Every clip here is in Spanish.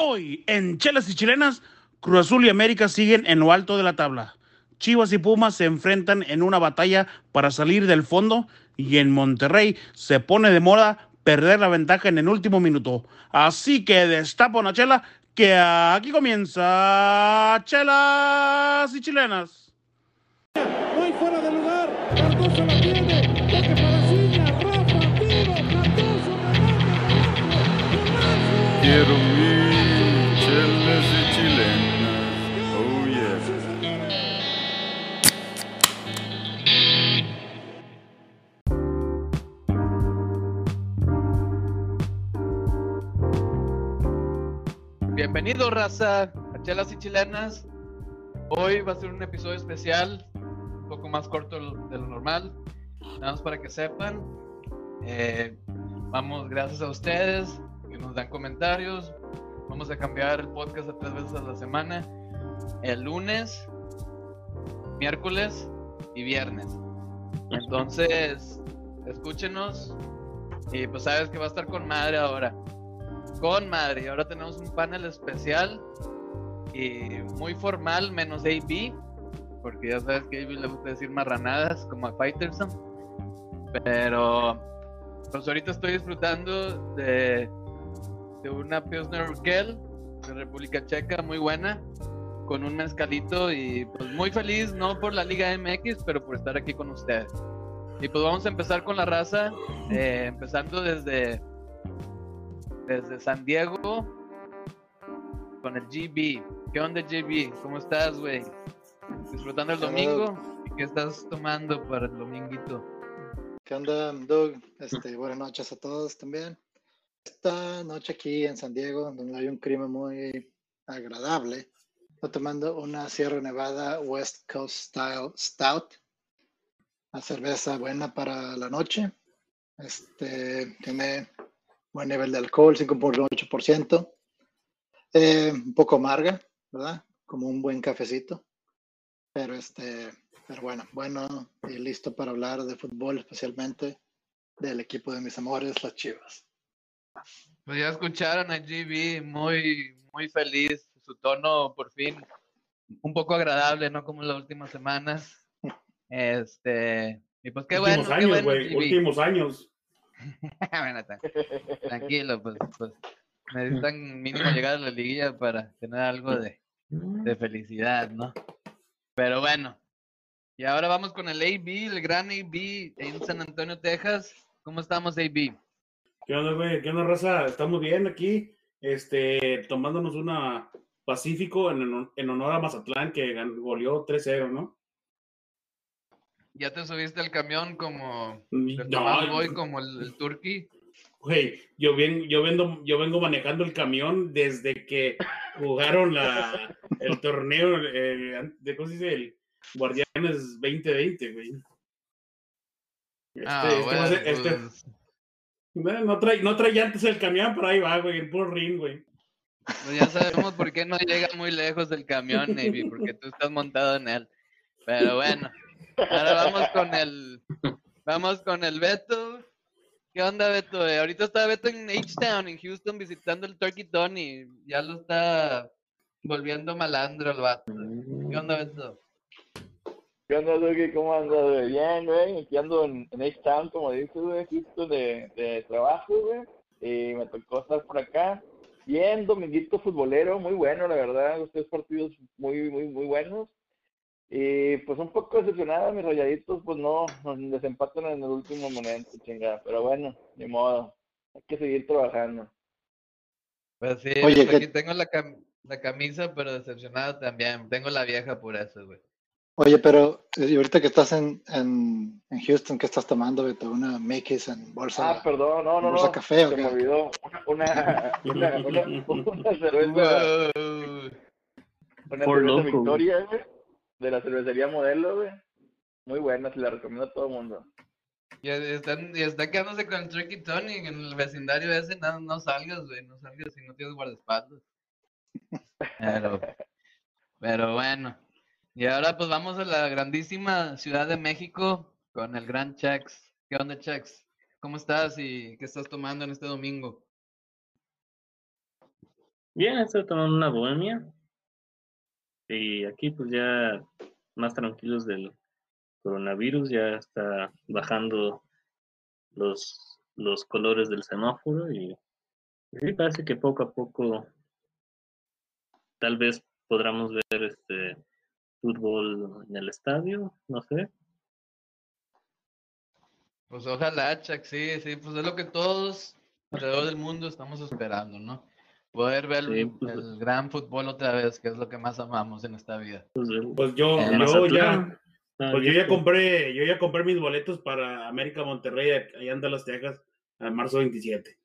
Hoy, en Chelas y Chilenas, Cruz Azul y América siguen en lo alto de la tabla. Chivas y Pumas se enfrentan en una batalla para salir del fondo y en Monterrey se pone de moda perder la ventaja en el último minuto. Así que destapa una chela que aquí comienza Chelas y Chilenas. Fuera de lugar. Quiero Bienvenido, raza, a Chelas y Chilenas. Hoy va a ser un episodio especial, un poco más corto de lo normal. Nada más para que sepan. Eh, vamos, gracias a ustedes que nos dan comentarios. Vamos a cambiar el podcast a tres veces a la semana. El lunes, miércoles y viernes. Entonces, escúchenos. Y pues sabes que va a estar con madre ahora con madre. Ahora tenemos un panel especial y muy formal, menos AB, porque ya sabes que AB le gusta decir marranadas como a Fighterson. Pero pues ahorita estoy disfrutando de, de una Pilsner Urquell de República Checa, muy buena, con un mezcalito y pues muy feliz, no por la Liga MX, pero por estar aquí con ustedes. Y pues vamos a empezar con la raza, eh, empezando desde desde San Diego con el GB. ¿Qué onda, GB? ¿Cómo estás, güey? ¿Disfrutando el ¿Qué onda, domingo? ¿Y qué estás tomando para el dominguito? ¿Qué onda, Doug? Este, buenas noches a todos también. Esta noche aquí en San Diego, donde hay un clima muy agradable, estoy tomando una Sierra Nevada West Coast Style Stout, una cerveza buena para la noche. Este, tiene buen nivel de alcohol, 5.8%. Eh, un poco amarga, ¿verdad? Como un buen cafecito. Pero este, pero bueno, bueno y listo para hablar de fútbol, especialmente del equipo de mis amores, las Chivas. Pues ya escucharon a GB, muy, muy feliz. Su tono, por fin, un poco agradable, ¿no? Como en las últimas semanas. Este, y pues qué bueno, últimos qué años, bueno, güey. GB. Últimos años. Bueno, tra- tranquilo, pues, pues necesitan mínimo llegar a la liguilla para tener algo de, de felicidad, ¿no? Pero bueno, y ahora vamos con el AB, el gran AB en San Antonio, Texas. ¿Cómo estamos, AB? ¿Qué onda? ¿Qué onda, raza? Estamos bien aquí, este, tomándonos una Pacífico en, en honor a Mazatlán, que goleó 3-0, ¿no? ¿Ya te subiste al camión como No, el Tomás Boy, como el, el Turkey? güey, yo, ven- yo, vendo, yo vengo manejando el camión desde que jugaron la, el torneo de, ¿cómo se dice? El Guardianes 2020, güey. Este, Ah, este ser- este- pues, no, no trae, no trae llantas el camión, pero ahí va, güey, el puro ring, güey. pues ya sabemos por qué no llega muy lejos del camión, Navy, porque tú estás montado en él. Pero bueno, ahora vamos con el, vamos con el Beto. ¿Qué onda, Beto? Eh, ahorita está Beto en H-Town, en Houston, visitando el Turkey Tony. Ya lo está volviendo malandro el vato. ¿Qué onda, Beto? ¿Qué onda, Duque? ¿Cómo andas? Bien, güey. Aquí ando en, en H-Town, como dices, güey, justo de, de trabajo, güey. Y me tocó estar por acá. Bien, dominguito futbolero, muy bueno, la verdad. Tres partidos muy, muy, muy buenos. Y pues un poco decepcionado, mis rayaditos, pues no, nos desempatan en el último momento, chingada. Pero bueno, ni modo. Hay que seguir trabajando. Pues sí, Oye, ¿qué- aquí tengo la, cam- la camisa, pero decepcionado también. Tengo la vieja por eso, güey. Oye, pero eh, y ahorita que estás en, en, en Houston, ¿qué estás tomando, Beto? ¿Una Mickey's en bolsa? Ah, perdón, no, no, ¿Bolsa no. café o Se qué? me olvidó. Una, una, una, una cerveza. Wow. Una cerveza. Victoria, güey, de la cervecería Modelo, güey. Muy buena, se la recomiendo a todo el mundo. Y están, y está quedándose con el Tricky Tony en el vecindario ese, no, no salgas, güey, no salgas si no tienes guardaespaldas. Pero, pero bueno. Y ahora pues vamos a la grandísima Ciudad de México con el gran Chex. ¿Qué onda, Chex? ¿Cómo estás y qué estás tomando en este domingo? Bien, estoy tomando una bohemia. Y aquí pues ya más tranquilos del coronavirus, ya está bajando los, los colores del semáforo y sí parece que poco a poco tal vez podamos ver este fútbol en el estadio, no sé. Pues ojalá, Chuck, sí, sí, pues es lo que todos alrededor del mundo estamos esperando, ¿no? Poder ver Sí, pues- el gran fútbol otra vez, que es lo que más amamos en esta vida. Pues, Pues yo, ya, Ah, pues yo ya compré, yo ya compré mis boletos para América Monterrey allá en Dallas, Texas, a marzo 27.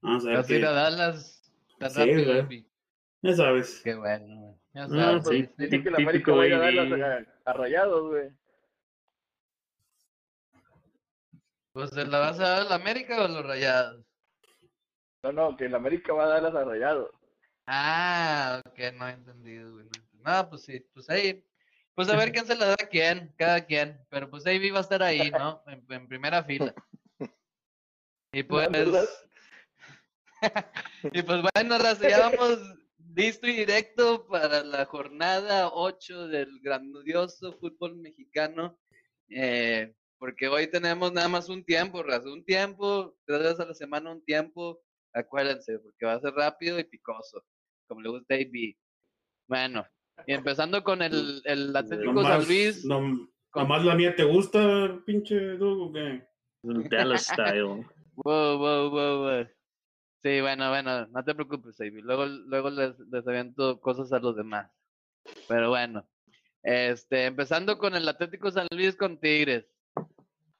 Vamos a ver Vas a ir a Dallas tan Sí, rápido, ya sabes. Qué bueno, güey. Ya Ah, sabes, sí, sí. Dicen que la América Típico va a ir a dar baby. las a, a rayados, güey. Pues ¿se la vas a dar a la América o a los Rayados? No, no, que la América va a dar las a rayados. Ah, ok, no he entendido, güey. No, pues sí, pues ahí. Pues a ver quién se la da a quién, cada quien. Pero pues ahí va a estar ahí, ¿no? En, en primera fila. Y pues. y pues bueno, raza, ya vamos listo y directo para la jornada 8 del grandioso fútbol mexicano. Eh, porque hoy tenemos nada más un tiempo, raza, un tiempo, tres veces a la semana un tiempo. Acuérdense, porque va a ser rápido y picoso, como le gusta a AB. Bueno, y empezando con el, el Atlético San Nomás, Luis. no, nomás la mía te gusta, pinche Doug, o qué? el Dallas Style. Wow, wow, wow, wow. Sí, bueno, bueno, no te preocupes, Ivy. Luego, luego les, les aviento cosas a los demás. Pero bueno, este, empezando con el Atlético San Luis con Tigres.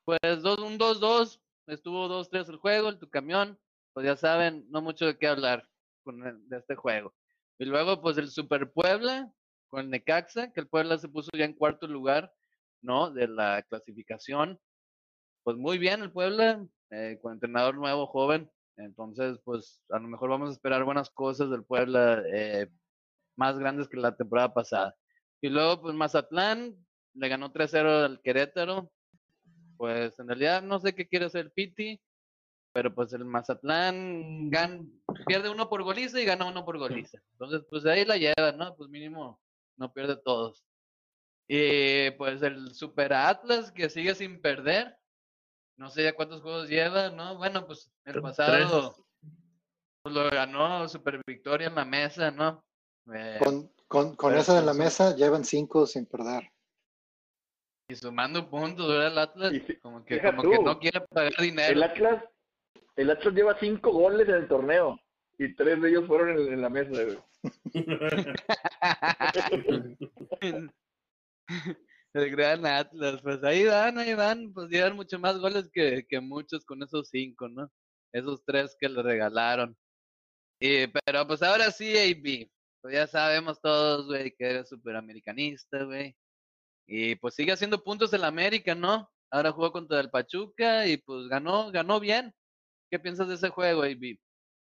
Pues dos, un 2-2, estuvo 2-3 el juego, el tu camión. Pues ya saben, no mucho de qué hablar con de este juego. Y luego, pues el Super Puebla con el Necaxa, que el Puebla se puso ya en cuarto lugar, ¿no? De la clasificación. Pues muy bien el Puebla, eh, con entrenador nuevo, joven. Entonces, pues a lo mejor vamos a esperar buenas cosas del Puebla, eh, más grandes que la temporada pasada. Y luego, pues Mazatlán le ganó 3-0 al Querétaro. Pues en realidad no sé qué quiere hacer Piti, pero pues el Mazatlán gan- pierde uno por goliza y gana uno por goliza. Entonces, pues ahí la lleva, ¿no? Pues mínimo no pierde todos. Y pues el Super Atlas que sigue sin perder. No sé ya cuántos juegos lleva, ¿no? Bueno, pues el pasado pues, lo ganó Super Victoria en la mesa, ¿no? Eh, Con, con, con Pero eso en la pues, mesa llevan cinco sin perder. y sumando puntos, ¿verdad? El Atlas, Y como que, como que no quiere pagar dinero. El Atlas, el Atlas lleva cinco goles en el torneo y tres de ellos fueron en, la mesa, güey. El gran Atlas, pues ahí van, ahí van, pues llevan mucho más goles que, que muchos con esos cinco, ¿no? Esos tres que le regalaron. Y, pero pues ahora sí, AB, pues ya sabemos todos, güey, que eres superamericanista, güey. Y pues sigue haciendo puntos en la América, ¿no? Ahora jugó contra el Pachuca y pues ganó, ganó bien. ¿Qué piensas de ese juego, AB?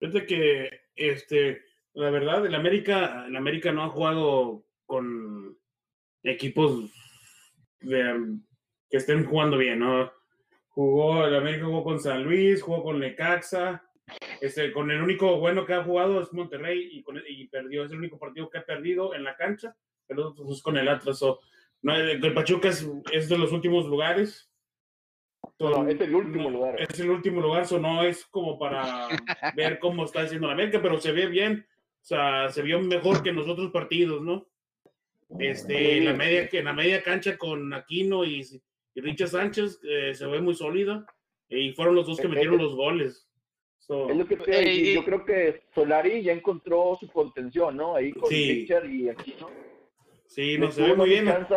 Fíjate que, este, la verdad, el América, el América no ha jugado con equipos que estén jugando bien, ¿no? Jugó, el América jugó con San Luis, jugó con Necaxa, este, con el único bueno que ha jugado es Monterrey y, con, perdió, es el único partido que ha perdido en la cancha, pero pues, con el Atlas. o- no, el, Pachuca es, es de los últimos lugares. No, es el último No, lugar. Es el último lugar, eso no es como para ver cómo está haciendo la América, pero se ve bien. O sea, se vio mejor que en los otros partidos, ¿no? Este, en la media, que en la media cancha con Aquino y, y Richard Sánchez eh, se ve muy sólida. Y fueron los dos que metieron los goles. So, Es lo que te y- yo creo que Solari ya encontró su contención, ¿no? Ahí con Sí. Richard y Aquino. sí, Le no se ve muy bien. chance-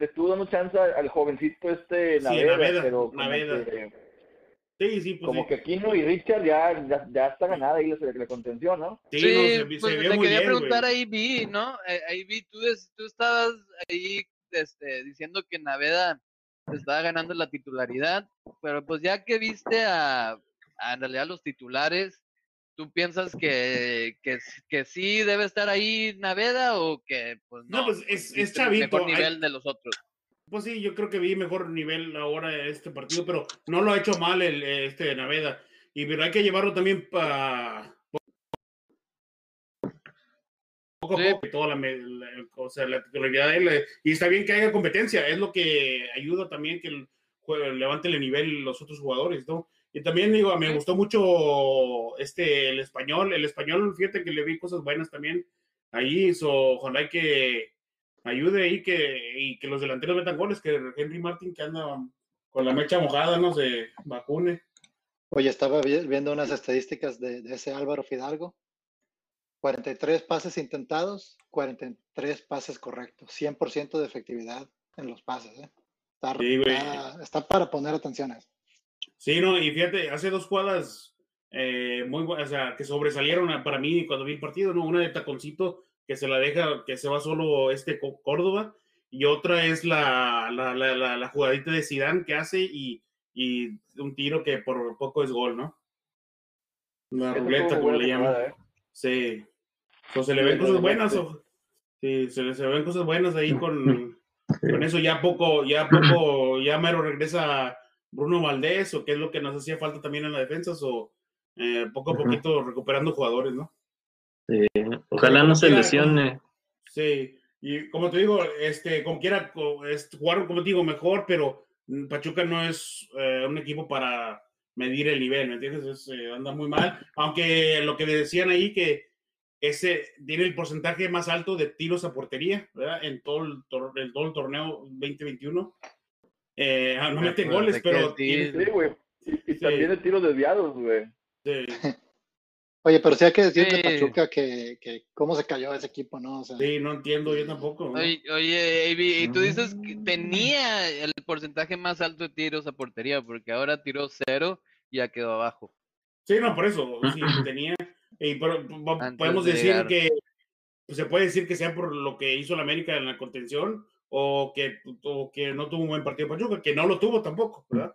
le estuvo dando chance al jovencito este Sí, Naveda, pero como Naveda. que, Sí, sí, pues como sí. que Aquino y Richard ya, ya, ya está ganada ahí la, la contención, ¿no? Sí, Sí, no, se, pues se muy quería bien, preguntar güey. a Ivy, ¿no? Eh, a Ivy, tú, tú estabas ahí este, diciendo que Naveda estaba ganando la titularidad, pero pues ya que viste a, a en realidad los titulares, ¿tú piensas que, que, que sí debe estar ahí Naveda o que pues no? No, pues, es- es chavito, Mejor hay- nivel de los otros. Pues sí, yo creo que vi mejor nivel ahora este partido, pero no lo ha hecho mal el este Naveda. Y pero hay que llevarlo también para poco a poco, toda la, la- o sea, la titularidad de él, y está bien que haya competencia, es lo que ayuda también que el, levante el nivel los otros jugadores, ¿no? Y también digo, me Sí. gustó mucho este, el español, el español, fíjate que le vi cosas buenas también ahí, so, ojalá y que ayude ahí que, y que los delanteros metan goles, que Henry Martin que anda con la mecha mojada, no se vacune. Oye, estaba vi- viendo unas estadísticas de, de ese Álvaro Fidalgo. 43 pases intentados, 43 pases correctos, 100% de efectividad en los pases. ¿eh? Está, Sí, güey. está- está para poner atención a eso. Sí, no, y fíjate, hace dos jugadas eh, muy buenas, o sea, que sobresalieron para mí cuando vi el partido, ¿no? Una de taconcito que se la deja, que se va solo este Có- Córdoba, y otra es la, la, la, la, la jugadita de Zidane que hace y, y un tiro que por poco es gol, ¿no? La Esa ruleta, como le llaman. ¿eh? Sí. O se le ven cosas buenas, o, sí, se le, se ven cosas buenas ahí con, con eso ya poco, ya poco, ya mero regresa Bruno Valdés, o qué es lo que nos hacía falta también en la defensa, o eh, poco a poquito recuperando jugadores, ¿no? Ojalá no se quiera, lesione. Sí, y como te digo, este, como quiera, jugaron, como te digo, mejor, pero mm, Pachuca no es eh, un equipo para medir el nivel, ¿me entiendes? Es, eh, anda muy mal, aunque lo que decían ahí que ese tiene el porcentaje más alto de tiros a portería, ¿verdad? En todo el, tor- en todo el torneo 2021. Eh, ah, no mete goles, pero sí, tiene- Sí, güey. Y, y Sí. también de tiros desviados, güey. sí, Oye, pero sí hay que decir de Sí. Pachuca que, que cómo se cayó ese equipo, ¿no? O sea, sí, no entiendo yo tampoco. ¿no? Oye, oye, Avi, y tú dices que Mm. tenía el porcentaje más alto de tiros a portería, porque ahora tiró cero y ya quedó abajo. Sí, no, por eso, sí, tenía. Y pero, podemos de decir llegar. que pues, se puede decir que sea por lo que hizo la América en la contención o que, o que no tuvo un buen partido Pachuca, que no lo tuvo tampoco, ¿verdad?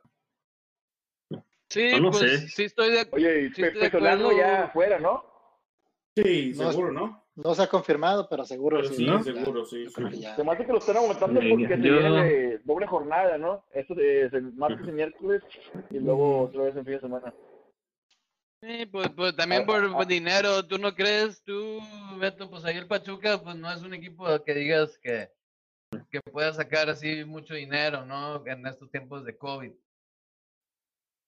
Sí, No lo pues sé. sí estoy de Oye, y Sí, Pe- estoy de Pesolano acuerdo. ya afuera, ¿no? Sí, No, seguro, ¿no? no se ha confirmado, pero seguro Pero sí. sí, ¿no? seguro, sí, sí. Se me hace que lo están aguantando Sí, porque se viene de doble jornada, ¿no? Esto es el martes y miércoles y luego otra vez en fin de semana. Sí, pues, pues también Ah, por ah, por dinero, ¿tú no crees? Tú, Beto, pues ahí el Pachuca, pues no es un equipo que digas que, que pueda sacar así mucho dinero, ¿no? En estos tiempos de COVID.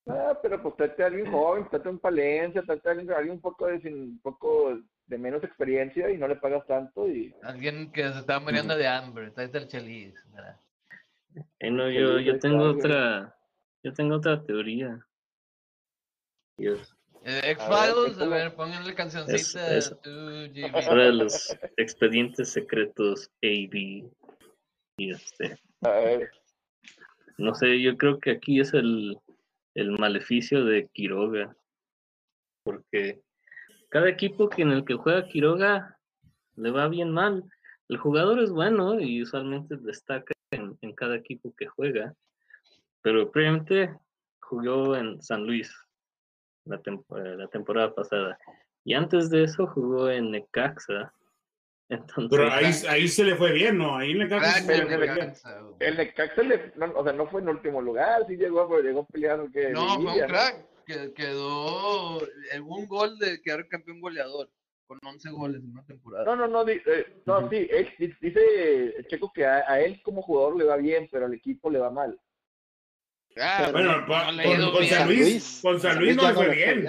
Ah, pero pues trate a alguien joven, trate a un Palencia, trate a alguien, alguien un poco de sin, un poco de menos experiencia y no le pagas tanto y Alguien que se está muriendo de hambre, está el Chelis, ¿verdad? Eh, no, yo, yo tengo otra, yo tengo otra teoría. Dios. Eh, A X-Files, a cuéntala. ver, pónganle cancioncita. Ahora de los expedientes secretos AB. Y este, a ver, no sé, yo creo que aquí es el, el maleficio de Quiroga. Porque cada equipo que en el que juega Quiroga le va bien mal. El jugador es bueno y usualmente destaca en, en cada equipo que juega. Pero previamente jugó en San Luis la, la temporada pasada. Y antes de eso jugó en Necaxa. Entonces, Pero ahí, ahí se le fue bien, ¿no? Ahí fue bien. Necaxa, güey. el Necaxa le, no, o sea, no fue en último lugar, sí llegó, pero llegó peleando que No, fue un crack. Que quedó en un gol de quedar campeón goleador con 11 goles en una temporada. No, no, no, di- eh, no, sí, él- di- dice Checo que a, a él como jugador le va bien, pero al equipo le va mal. Ah, Bueno, no pa- le ha ido con, con. San Luis, con San Luis no le fue bien.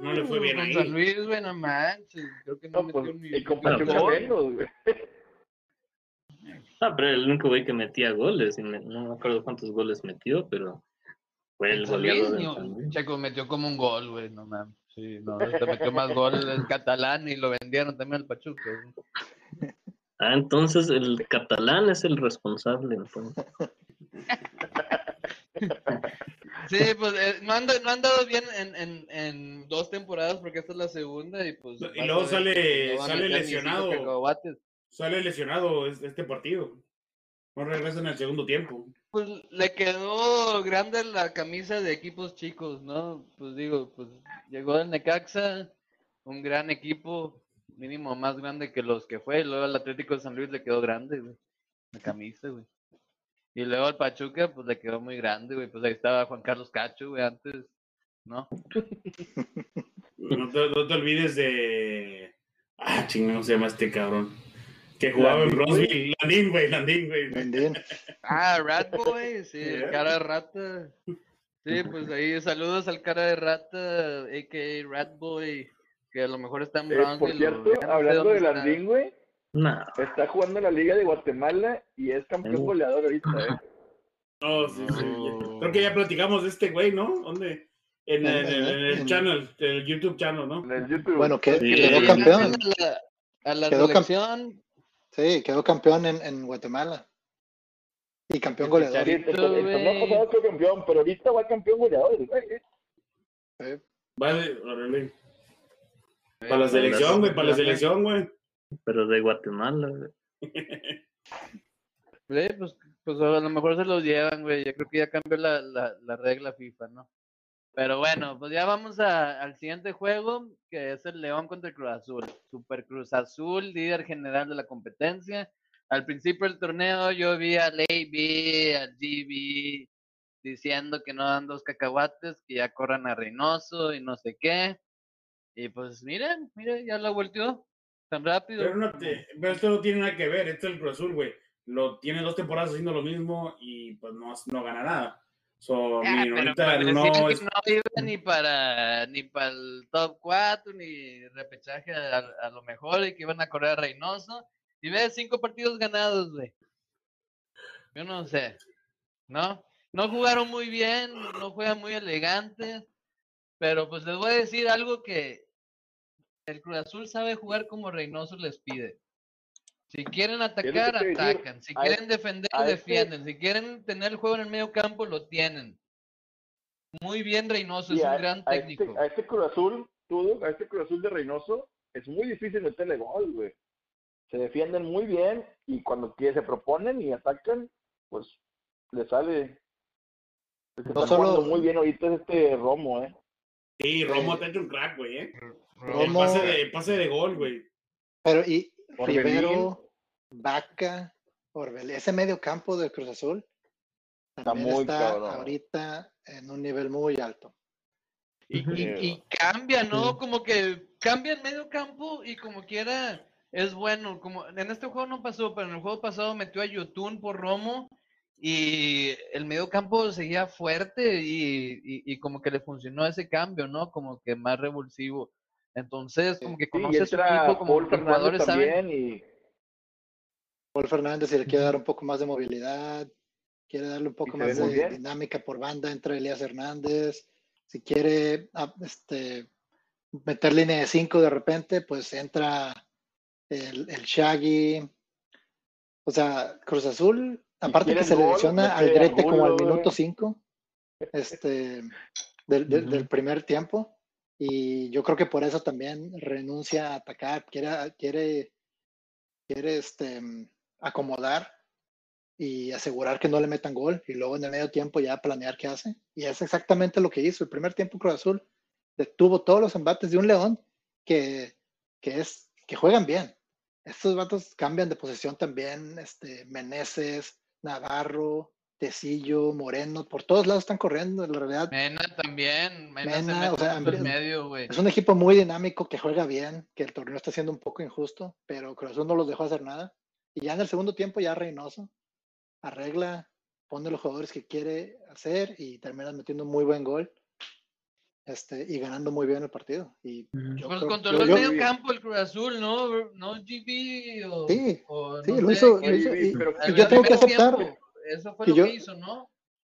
No le fue bien ahí. San Luis, güey, no manches. Creo que no, No, metió pues, ni y con Pachuca gol. menos, güey. ah, pero el único güey que metía goles, y me- no me acuerdo cuántos goles metió, pero fue el goleador Luis. Checo metió como un gol, güey, no mames. Sí, no, este metió más gol el catalán y lo vendieron también al Pachuca. güey. Ah, entonces el catalán es el responsable. entonces. Sí, pues eh, no, han, no han dado bien en, en, en dos temporadas porque esta es la segunda y pues... Y luego sale- no sale lesionado. Sale lesionado es- este partido. No regresa en el segundo tiempo. Pues le quedó grande la camisa de equipos chicos, ¿no? Pues digo, pues llegó el Necaxa, un gran equipo, mínimo más grande que los que fue, y luego al Atlético de San Luis le quedó grande, güey, la camisa, güey. Y luego al Pachuca, pues le quedó muy grande, güey, pues ahí estaba Juan Carlos Cacho, güey, antes, ¿no? No te, no te olvides de. Ah, chingón, se llama este cabrón. Que jugaba en Landín, güey. Roseville. Landín, güey, Landín, güey. Ah, Rat Boy, sí, el Yeah. cara de rata. Sí, pues ahí saludos al cara de rata, a.k.a. Rat Boy, que a lo mejor está en Eh, por Brownsville. cierto, ya no sé hablando de. Landín, güey, No. está jugando en la Liga de Guatemala y es campeón Uh. goleador ahorita, ¿eh? Oh, sí, sí. No. Creo que ya platicamos de este güey, ¿no? ¿Dónde? En, En- el- en el en- channel, el YouTube channel, ¿no? En el YouTube. Bueno, que Sí. quedó campeón. A la, a la Quedó cam- selección, Sí, quedó campeón en, en Guatemala. Y campeón El goleador. Sí, el, el torneo güey. pasado fue campeón, pero ahorita va campeón goleador, güey. Sí. Vale, órale. eh, Para la selección, güey, para la selección, güey. Pero de Guatemala, güey. Sí, pues, pues a lo mejor se los llevan, güey. Yo creo que ya cambió la, la, la regla FIFA, ¿no? Pero bueno, pues ya vamos a- al siguiente juego, que es el León contra el Cruz Azul. Super Cruz Azul, líder general de la competencia. Al principio del torneo yo vi al AB, al GB, diciendo que no dan dos cacahuates, que ya corran a Reynoso y no sé qué. Y pues miren, miren, ya la volteó tan rápido. Pero, no te- pero esto no tiene nada que ver, esto es el Cruz Azul, güey. Lo tiene dos temporadas haciendo lo mismo y pues no, no gana nada. So, Ah, pero ahorita no que es. no iba ni para ni para el top 4 ni repechaje a, a lo mejor y que iban a correr a Reynoso y ves cinco partidos ganados güey yo no sé no no jugaron muy bien no juegan muy elegantes pero pues les voy a decir algo que el Cruz Azul sabe jugar como Reynoso les pide si quieren atacar atacan si a quieren defender este- defienden si quieren tener el juego en el medio campo lo tienen muy bien Reynoso, es un gran a técnico. este, a este Cruz Azul, a este Cruz Azul de Reynoso, es muy difícil meterle gol, güey. Se defienden muy bien y cuando se proponen y atacan, pues le sale. El que No está solo- jugando muy bien ahorita es este Romo, ¿eh? Sí, Romo Eh, te ha hecho un crack, güey, ¿eh? El Romo- pase de, el pase de gol, güey. Pero y Orbelín. Rivero, Vaca, Orbel, ese medio campo del Cruz Azul también muy está cabrón. ahorita en un nivel muy alto. Y, y- cambia, ¿no? Como que cambia en medio campo y como quiera es bueno. Como en este juego no pasó, pero en el juego pasado metió a Yotun por Romo y el medio campo seguía fuerte y, y- y como que le funcionó ese cambio, ¿no? Como que más revulsivo. Entonces, como que conoce a su equipo, como Paul jugadores Fernández saben. también y Paul Fernández si le quiere dar un poco más de movilidad, quiere darle un poco más de bien. dinámica por banda, entra Elías Hernández. Si quiere ah, este, meter línea de 5 de repente, pues entra el, el Shaggy. O sea, Cruz Azul, aparte que se le lesiona al Grete como al minuto güey. 5 este, del, del- del primer tiempo. Y yo creo que por eso también renuncia a atacar, quiere, quiere, quiere este, acomodar y asegurar que no le metan gol y luego en el medio tiempo ya planear qué hace. Y es exactamente lo que hizo. El primer tiempo Cruz Azul detuvo todos los embates de un León que, que, es, que juegan bien. Estos vatos cambian de posición también, este, Meneses, Navarro, Tecillo, Moreno, por todos lados están corriendo, en realidad. Mena también, Mena, se Mena, mete o sea, en medio, güey. Es un equipo muy dinámico que juega bien, que el torneo está siendo un poco injusto, pero Cruz Azul no los dejó hacer nada. Y ya en el segundo tiempo ya Reynoso arregla, pone los jugadores que quiere hacer y termina metiendo un muy buen gol. Este, y ganando muy bien el partido. Y yo Pues creo- controló yo- el yo- medio campo el Cruz Azul, ¿no? No GB o... Sí, o sí, no lo sé, hizo, lo hizo, y- pero- y yo tengo que aceptar, tiempo, Eso fue que lo yo- que hizo, ¿no?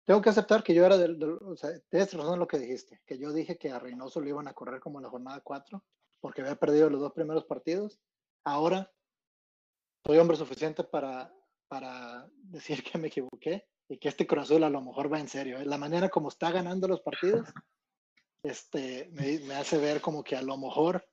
tengo que aceptar que yo era del, del- o sea, tienes razón en lo que dijiste, que yo dije que a Reynoso lo iban a correr como en la jornada 4, porque había perdido los dos primeros partidos. Ahora soy hombre suficiente para, para decir que me equivoqué y que este Cruz Azul a lo mejor va en serio. ¿eh? La manera como está ganando los partidos este, me, me hace ver como que a lo mejor,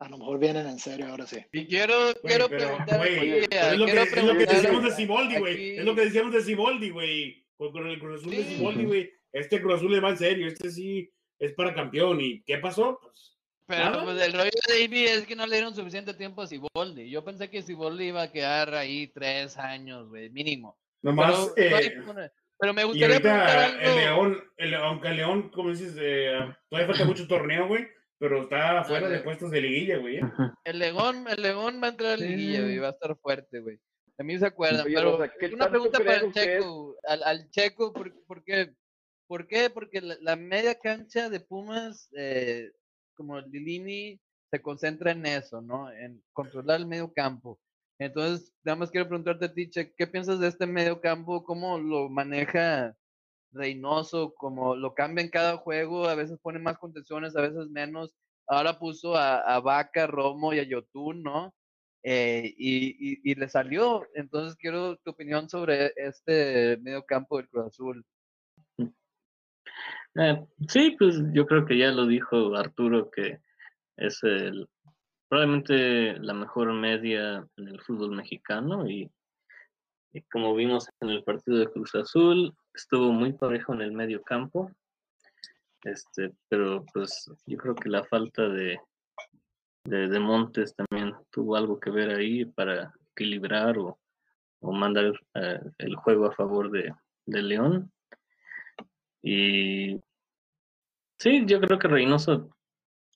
a lo mejor vienen en serio ahora sí. Y quiero, Güey, quiero pero, preguntar aquí, pero es lo que, quiero es lo que decíamos de Siboldi, güey. Es lo que decíamos de Siboldi, güey. Con, con el Cruz Azul de Sí. Siboldi, güey. Este Cruz Azul le va en serio. Este sí es para campeón. ¿Y qué pasó? Pues, Pero nada. pues el rollo de Davey es que no le dieron suficiente tiempo a Siboldi. Yo pensé que Siboldi iba a quedar ahí tres años, güey, mínimo. nomás. pero, no hay eh, por- pero me y gustaría preguntar ahorita algo. el León, el, aunque el León, como dices, eh, todavía falta mucho torneo, güey. Pero está fuera de puestos de liguilla, güey. ¿eh? El León, el León va a entrar a la liguilla, güey, va a estar fuerte, güey. A mí se acuerdan, Oye, pero Rosa, ¿qué una pregunta para el? Checo, al, al Checo, ¿por, por qué? ¿Por qué? Porque la, la media cancha de Pumas, eh, como Lilini, se concentra en eso, ¿no? En controlar el medio campo. Entonces, nada más quiero preguntarte a ti, Che, ¿qué piensas de este medio campo? ¿Cómo lo maneja Reynoso? ¿Cómo lo cambia en cada juego? A veces pone más contenciones, a veces menos. Ahora puso a, a Vaca, Romo y a Yotun, ¿no? Eh, y, y, y le salió. Entonces, quiero tu opinión sobre este medio campo del Cruz Azul. Eh, sí, pues yo creo que ya lo dijo Arturo que es el probablemente la mejor media en el fútbol mexicano y, y como vimos en el partido de Cruz Azul estuvo muy parejo en el medio campo este pero pues yo creo que la falta de de, Montes también tuvo algo que ver ahí para equilibrar o, o mandar eh, el juego a favor de, de León y sí, yo creo que Reynoso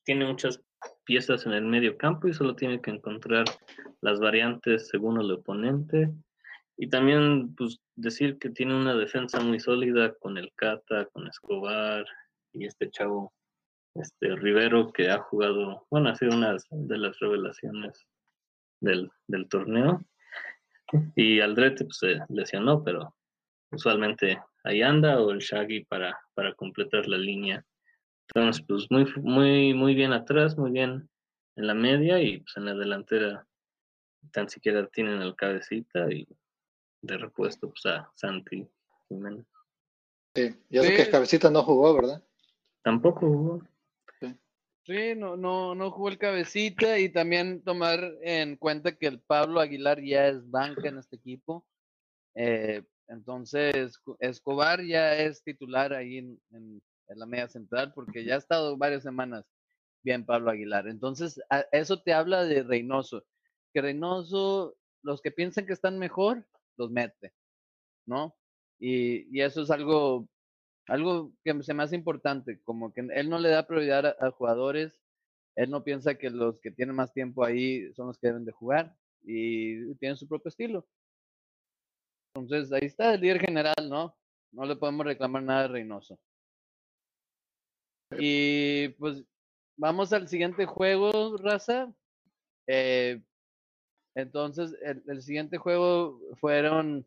tiene muchas piezas en el medio campo y solo tiene que encontrar las variantes según el oponente. Y también, pues, decir que tiene una defensa muy sólida con el Cata, con Escobar y este chavo, este Rivero, que ha jugado, bueno, ha sido una de las revelaciones del, del torneo. Y Aldrete, pues, se lesionó, pero usualmente ahí anda, o el Shaggy para, para completar la línea. Entonces, pues muy, muy, muy bien atrás, muy bien en la media y pues en la delantera tan siquiera tienen el cabecita y de repuesto pues a Santi Jiménez. Sí, yo sé Sí. que el cabecita no jugó, ¿verdad? Tampoco jugó. Sí, no, no, no jugó el cabecita y también tomar en cuenta que el Pablo Aguilar ya es banca en este equipo. Eh, entonces, Escobar ya es titular ahí en, en- en la media central porque ya ha estado varias semanas bien Pablo Aguilar. Entonces, a- eso te habla de Reynoso. Que Reynoso, los que piensan que están mejor, los mete, ¿no? Y, y eso es algo algo que se me hace importante, como que él no le da prioridad a, a jugadores, él no piensa que los que tienen más tiempo ahí son los que deben de jugar y tienen su propio estilo. Entonces, ahí está el líder general, ¿no? No le podemos reclamar nada a Reynoso. Y pues vamos al siguiente juego, raza. Eh, entonces, el, el siguiente juego fueron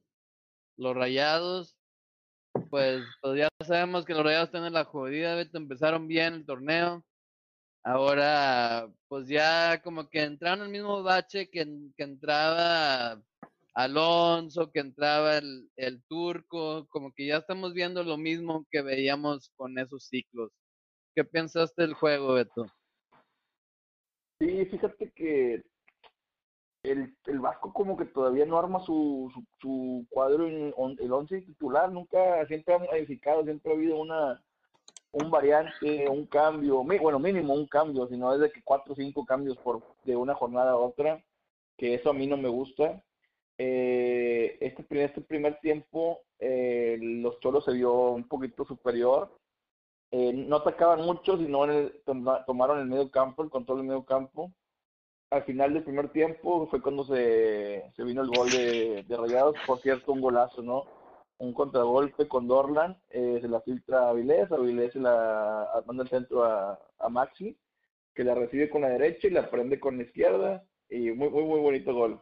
los Rayados. Pues, pues ya sabemos que los Rayados tienen la jodida, Beto, empezaron bien el torneo. Ahora, pues ya como que entraron en el mismo bache que, que entraba Alonso, que entraba el, el turco, como que ya estamos viendo lo mismo que veíamos con esos ciclos. ¿Qué pensaste del juego, Beto? Sí, fíjate que el, el Vasco como que todavía no arma su, su, su cuadro en on- el once titular, nunca, siempre ha modificado, siempre ha habido una un variante, un cambio, bueno, mínimo un cambio, sino es de que cuatro o cinco cambios por de una jornada a otra, que eso a mí no me gusta. Eh, este, primer, este primer tiempo eh, los Cholos se vio un poquito superior, eh, no atacaban mucho, sino en el- toma- tomaron el medio campo, el control del medio campo. Al final del primer tiempo fue cuando se, se vino el gol de, Rayados, por cierto, un golazo, ¿no? Un contragolpe con Dorlan, eh, se la filtra a Avilés, Avilés se la a- manda el centro a, a Maxi, que la recibe con la derecha y la prende con la izquierda, y muy, muy, muy bonito gol.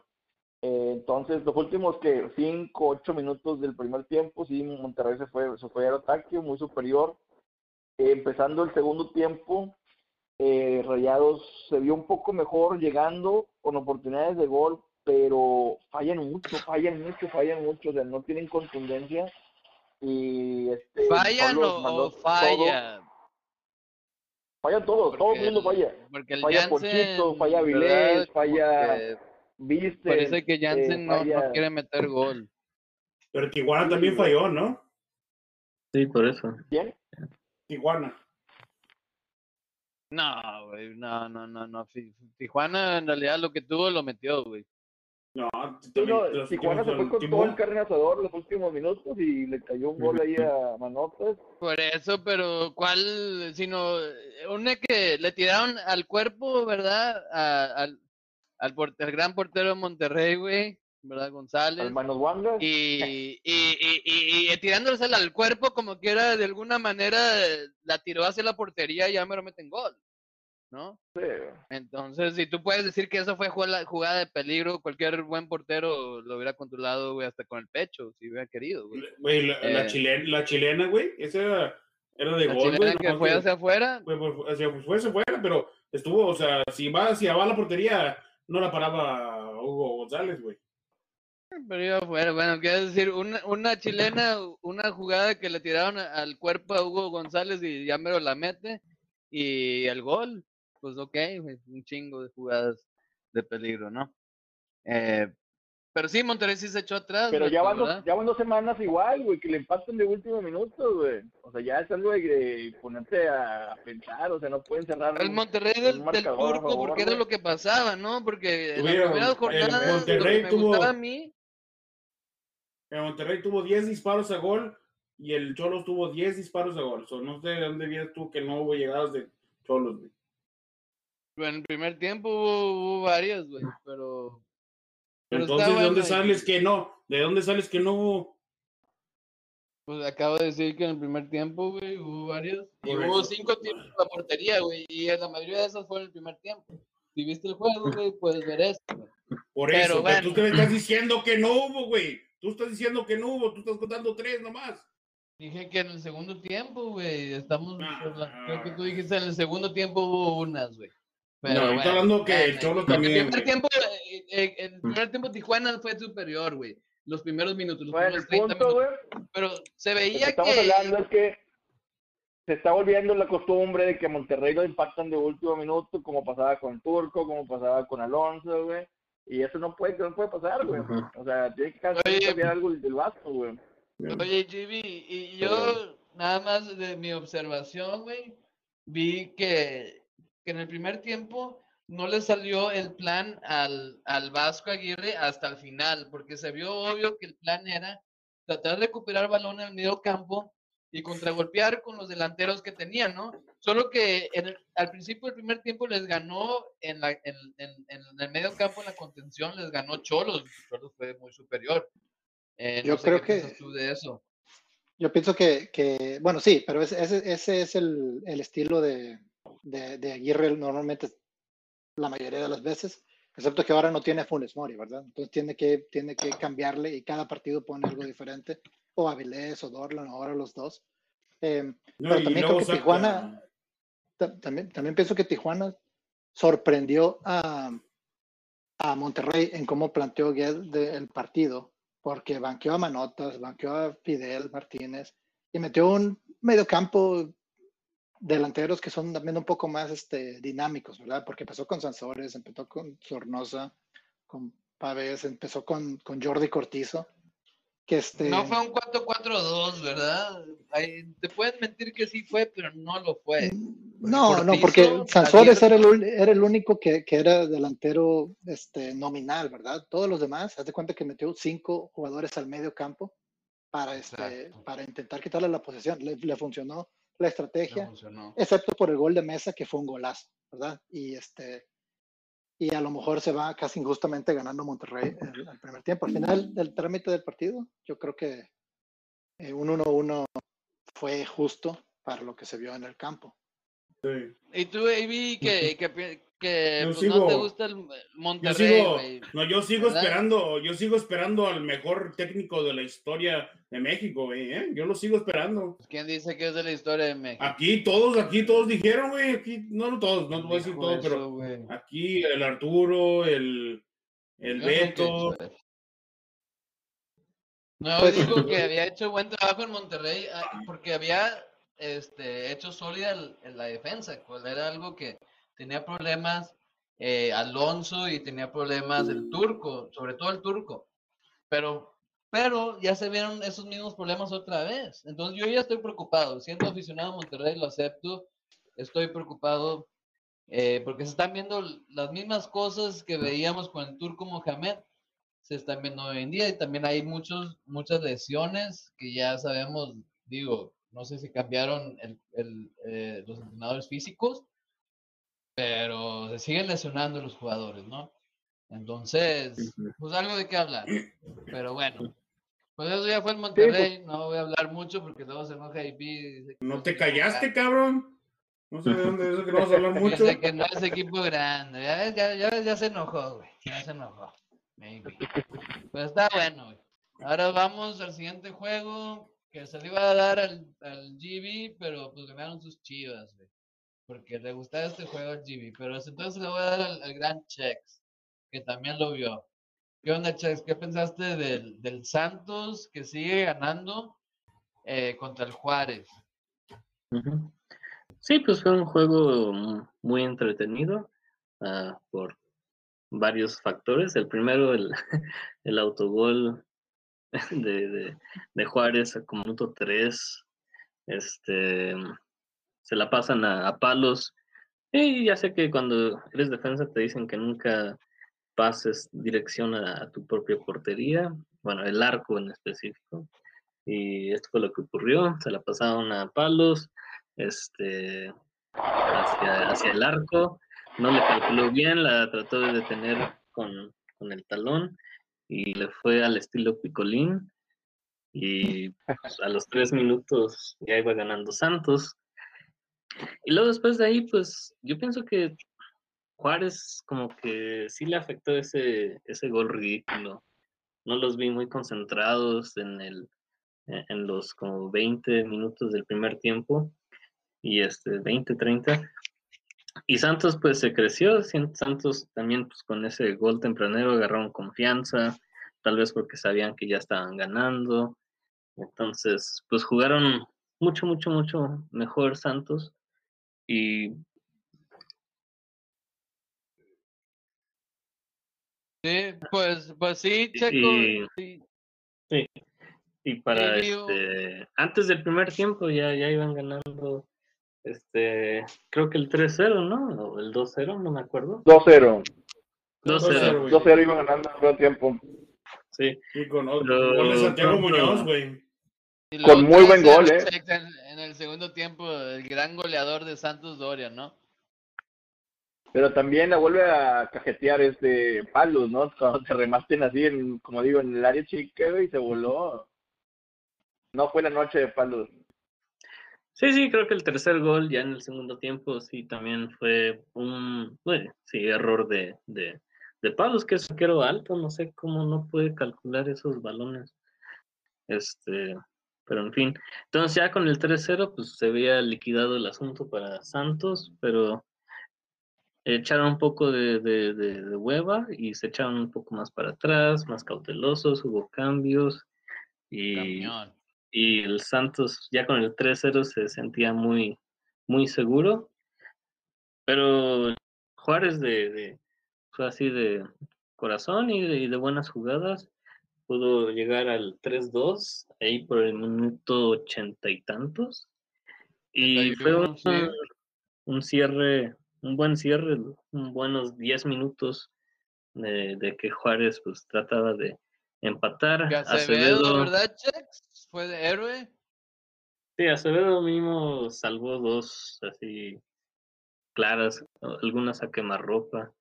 Eh, entonces, los últimos que 5, 8 minutos del primer tiempo, sí, Monterrey se fue, se fue al ataque, muy superior. Eh, empezando el segundo tiempo, eh, Rayados se vio un poco mejor llegando con oportunidades de gol, pero fallan mucho, fallan mucho, fallan mucho, o sea, no tienen contundencia. Y este, ¿Fallan o, mandó o falla? Fallan todos, todo el mundo falla. Porque el Falla Jansen, Ponchito, falla Como falla Viste. Parece que Jansen no, no falla- quiere meter gol. Pero Tijuana Sí, también falló, ¿no? Sí, por eso. ¿Quién? Tijuana. No, güey, no, no, no, no. Tijuana en realidad lo que tuvo lo metió, güey. No, no, Tijuana se fue con todo el carne asador los últimos minutos y le cayó un gol ahí a Manotas. Por eso, pero ¿cuál? Sino una que le tiraron al cuerpo, ¿verdad? A- al, al, porte- al gran portero de Monterrey, güey, ¿verdad? González. Y, y, y, y, y tirándosela al cuerpo como quiera, de alguna manera la tiró hacia la portería y ya me lo meten gol, ¿no? Sí, Entonces, si tú puedes decir que eso fue jugada, jugada de peligro, cualquier buen portero lo hubiera controlado, güey, hasta con el pecho, si hubiera querido, güey. Güey, la, la Eh. chilena, la chilena, güey, esa era, era de La gol, güey. chilena que fue hacia afuera, fue, fue- hacia, fue hacia afuera, pero estuvo, o sea, si va hacia va a la portería, no la paraba Hugo González, güey. Pero iba afuera. Bueno, quiero decir, una, una chilena, una jugada que le tiraron al cuerpo a Hugo González y ya mero la mete, y el gol, pues ok, un chingo de jugadas de peligro, ¿no? Eh, pero sí, Monterrey sí se echó atrás. Pero ya van, dos, ya van dos semanas igual, güey, que le empatan de último minuto, güey. O sea, ya es algo de, de ponerte a pensar, o sea, no pueden cerrar. El un- Monterrey un del, a turco, favor, porque era lo que pasaba, ¿no? Porque en las primeras el jornadas, lo Monterrey que me tuvo- gustaba a mí, En Monterrey tuvo 10 disparos a gol y el Cholos tuvo 10 disparos a gol. So, no sé de dónde vienes tú que no hubo llegadas de Cholos, güey. en el primer tiempo hubo, hubo varias, güey, pero... pero Entonces, ¿de dónde bueno, y- sales que no? ¿De dónde sales que no hubo? Pues acabo de decir que en el primer tiempo, güey, hubo varias. Y Por hubo eso. cinco tiros en la portería, güey, y la mayoría de esas fueron en el primer tiempo. Si viste el juego, güey, puedes ver esto, güey. Por Pero eso, pero bueno. tú te estás diciendo que no hubo, güey. Tú estás diciendo que no hubo, tú estás contando tres nomás. Dije que en el segundo tiempo, güey, estamos... Ah. habla- Creo que tú dijiste en el segundo tiempo hubo unas, güey. Pero No, yo estoy hablando que el bueno, Cholo en también, El primer tiempo, eh, eh, el primer tiempo Tijuana fue superior, güey. Los primeros minutos, los Bueno, primeros el 30 punto, minutos. güey, Pero se lo que veía estamos que... hablando es que se está volviendo la costumbre de que Monterrey lo impactan de último minuto, como pasaba con Turco, como pasaba con Alonso, güey. Y eso no puede, no puede pasar, güey. O sea, tiene que cambiar, algo del Vasco, güey. Oye, Jimmy, y yo, nada más de mi observación, güey, vi que, que en el primer tiempo no le salió el plan al, al Vasco Aguirre hasta el final, porque se vio obvio que el plan era tratar de recuperar balón en el medio campo y contragolpear con los delanteros que tenían, ¿no? Solo que el- al principio del primer tiempo les ganó en, la, en, en- en el medio campo, en la contención, les ganó Cholos, Cholos fue muy superior. Eh, Yo no sé creo qué que- tú de eso. Yo pienso que, que bueno, sí, pero ese, ese, ese es el, el estilo de, de, de Aguirre normalmente la mayoría de las veces, excepto que ahora no tiene Funes Mori, ¿verdad? Entonces tiene que, tiene que cambiarle y cada partido pone algo diferente, o Avilés o Dorlan, ahora los dos. Eh, No, Pero también creo que saca- Tijuana- ta- también, también pienso que Tijuana sorprendió a, a Monterrey en cómo planteó Gued el partido, porque banqueó a Manotas, banqueó a Fidel Martínez y metió un mediocampo delanteros que son también un poco más este, dinámicos, ¿verdad? Porque empezó con Sansores, empezó con Sornosa, con Pávez, empezó con, con Jordi Cortizo, que este... No fue un 4-4-2, ¿verdad? Te pueden mentir que sí fue, pero no lo fue. No, no, porque Sansores era el, era el único que, que era delantero este, nominal, ¿verdad? Todos los demás, haz de cuenta que metió cinco jugadores al medio campo para, este, Exacto. para intentar quitarle la posesión. Le, le funcionó la estrategia, funcionó. excepto por el gol de mesa, que fue un golazo, ¿verdad? Y, este, y a lo mejor se va casi injustamente ganando Monterrey el, el primer tiempo. Al final del trámite del partido, yo creo que eh, un 1-1 fue justo para lo que se vio en el campo. Sí. Y tú, Avi, que, que, pi- que Yo pues, no te sigo- gusta el Yo Monterrey, sigo, güey. no, yo sigo ¿verdad? esperando, yo sigo esperando al mejor técnico de la historia de México, güey, ¿eh? Yo lo sigo esperando. ¿Quién dice que es de la historia de México? Aquí todos, aquí todos dijeron, güey, aquí, no, no todos, no te voy a decir todos, pero aquí el Arturo, el, el Yo Beto, es- No, Pues- digo que había hecho buen trabajo en Monterrey ah, porque había este, hecho sólida el- en la defensa. Pues era algo que tenía problemas eh, Alonso y tenía problemas el turco, sobre todo el turco. Pero, pero ya se vieron esos mismos problemas otra vez. Entonces yo ya estoy preocupado. Siendo aficionado a Monterrey, lo acepto. Estoy preocupado eh, porque se están viendo las mismas cosas que veíamos con el turco Mohamed se están viendo hoy en día y también hay muchos, muchas lesiones que ya sabemos, digo, no sé si cambiaron el, el, eh, los entrenadores físicos, pero se siguen lesionando los jugadores, ¿no? Entonces, pues algo de qué hablar. Pero bueno, pues eso ya fue en Monterrey, no voy a hablar mucho porque luego se enoja y dice que No te callaste, cabrón. No sé de dónde es eso que no vas a hablar mucho. Dice que no es equipo grande. Ya, ves, ya, ya, se enojó, güey. Ya se enojó. Maybe. Pues está bueno, güey. Ahora vamos al siguiente juego que se le iba a dar al, al GB, pero pues ganaron sus chivas, güey. Porque le gustaba este juego al GB. Pero entonces le voy a dar al, al gran Chex, que también lo vio. ¿Qué onda, Chex? ¿Qué pensaste del, del Santos que sigue ganando eh, contra el Juárez? Sí, pues fue un juego mu- muy entretenido ah, por varios factores. El primero, el, el autogol de, de, Juárez a como minuto 3. Este, se la pasan a, palos. Y ya sé que cuando eres defensa te dicen que nunca pases dirección a, tu propia portería, bueno, el arco en específico. Y esto fue lo que ocurrió, se la pasaron a palos, este, hacia, hacia el arco, no le calculó bien, la trató de detener con, con el talón y le fue al estilo picolín. Y pues, a los tres minutos ya iba ganando Santos. Y luego después de ahí, pues yo pienso que Juárez como que sí le afectó ese, ese gol ridículo. No los vi muy concentrados en el en en los como 20 minutos del primer tiempo y este 20 30 y Santos pues se creció, Santos también pues con ese gol tempranero agarraron confianza, tal vez porque sabían que ya estaban ganando. Entonces, pues jugaron mucho mucho mucho mejor Santos y Sí, pues, pues sí, Checo. y- sí. Y para Sí, digo- este, antes del primer tiempo ya, ya iban ganando, este, creo que el 3-0, ¿no? O el 2-0, no me acuerdo. 2-0. 2-0, güey. 2-0 iban ganando en todo tiempo. sí. Y con o- Pero- de Santiago Muñoz, güey. Con muy buen 3-0 gol, ¿eh? En, el segundo tiempo, el gran goleador de Santos Doria, ¿no? Pero también la vuelve a cajetear este Palos, ¿no? Cuando se rematen así, en, como digo, en el área chica y se voló. No fue la noche de Palos. Sí, sí, creo que el tercer gol ya en el segundo tiempo sí también fue un, bueno, sí, error de, de, de Palos, que es arquero alto, no sé cómo no puede calcular esos balones. Este, pero en fin. Entonces ya con el 3-0, pues se había liquidado el asunto para Santos, pero echaron un poco de, de, de, de hueva y se echaron un poco más para atrás, más cautelosos, hubo cambios y Camión. y el Santos ya con el 3-0 se sentía muy, muy seguro. Pero Juárez de, de- fue así de corazón y de, y de buenas jugadas. Pudo llegar al 3-2 ahí por el minuto ochenta y tantos. Y fue 81, un, sí. un cierre, un buen cierre, un buenos 10 minutos de, de que Juárez pues trataba de empatar. Que Acevedo, Acevedo- ¿verdad, Chex? Fue de héroe. Sí, Acevedo mismo salvó dos así claras, algunas a quemarropa,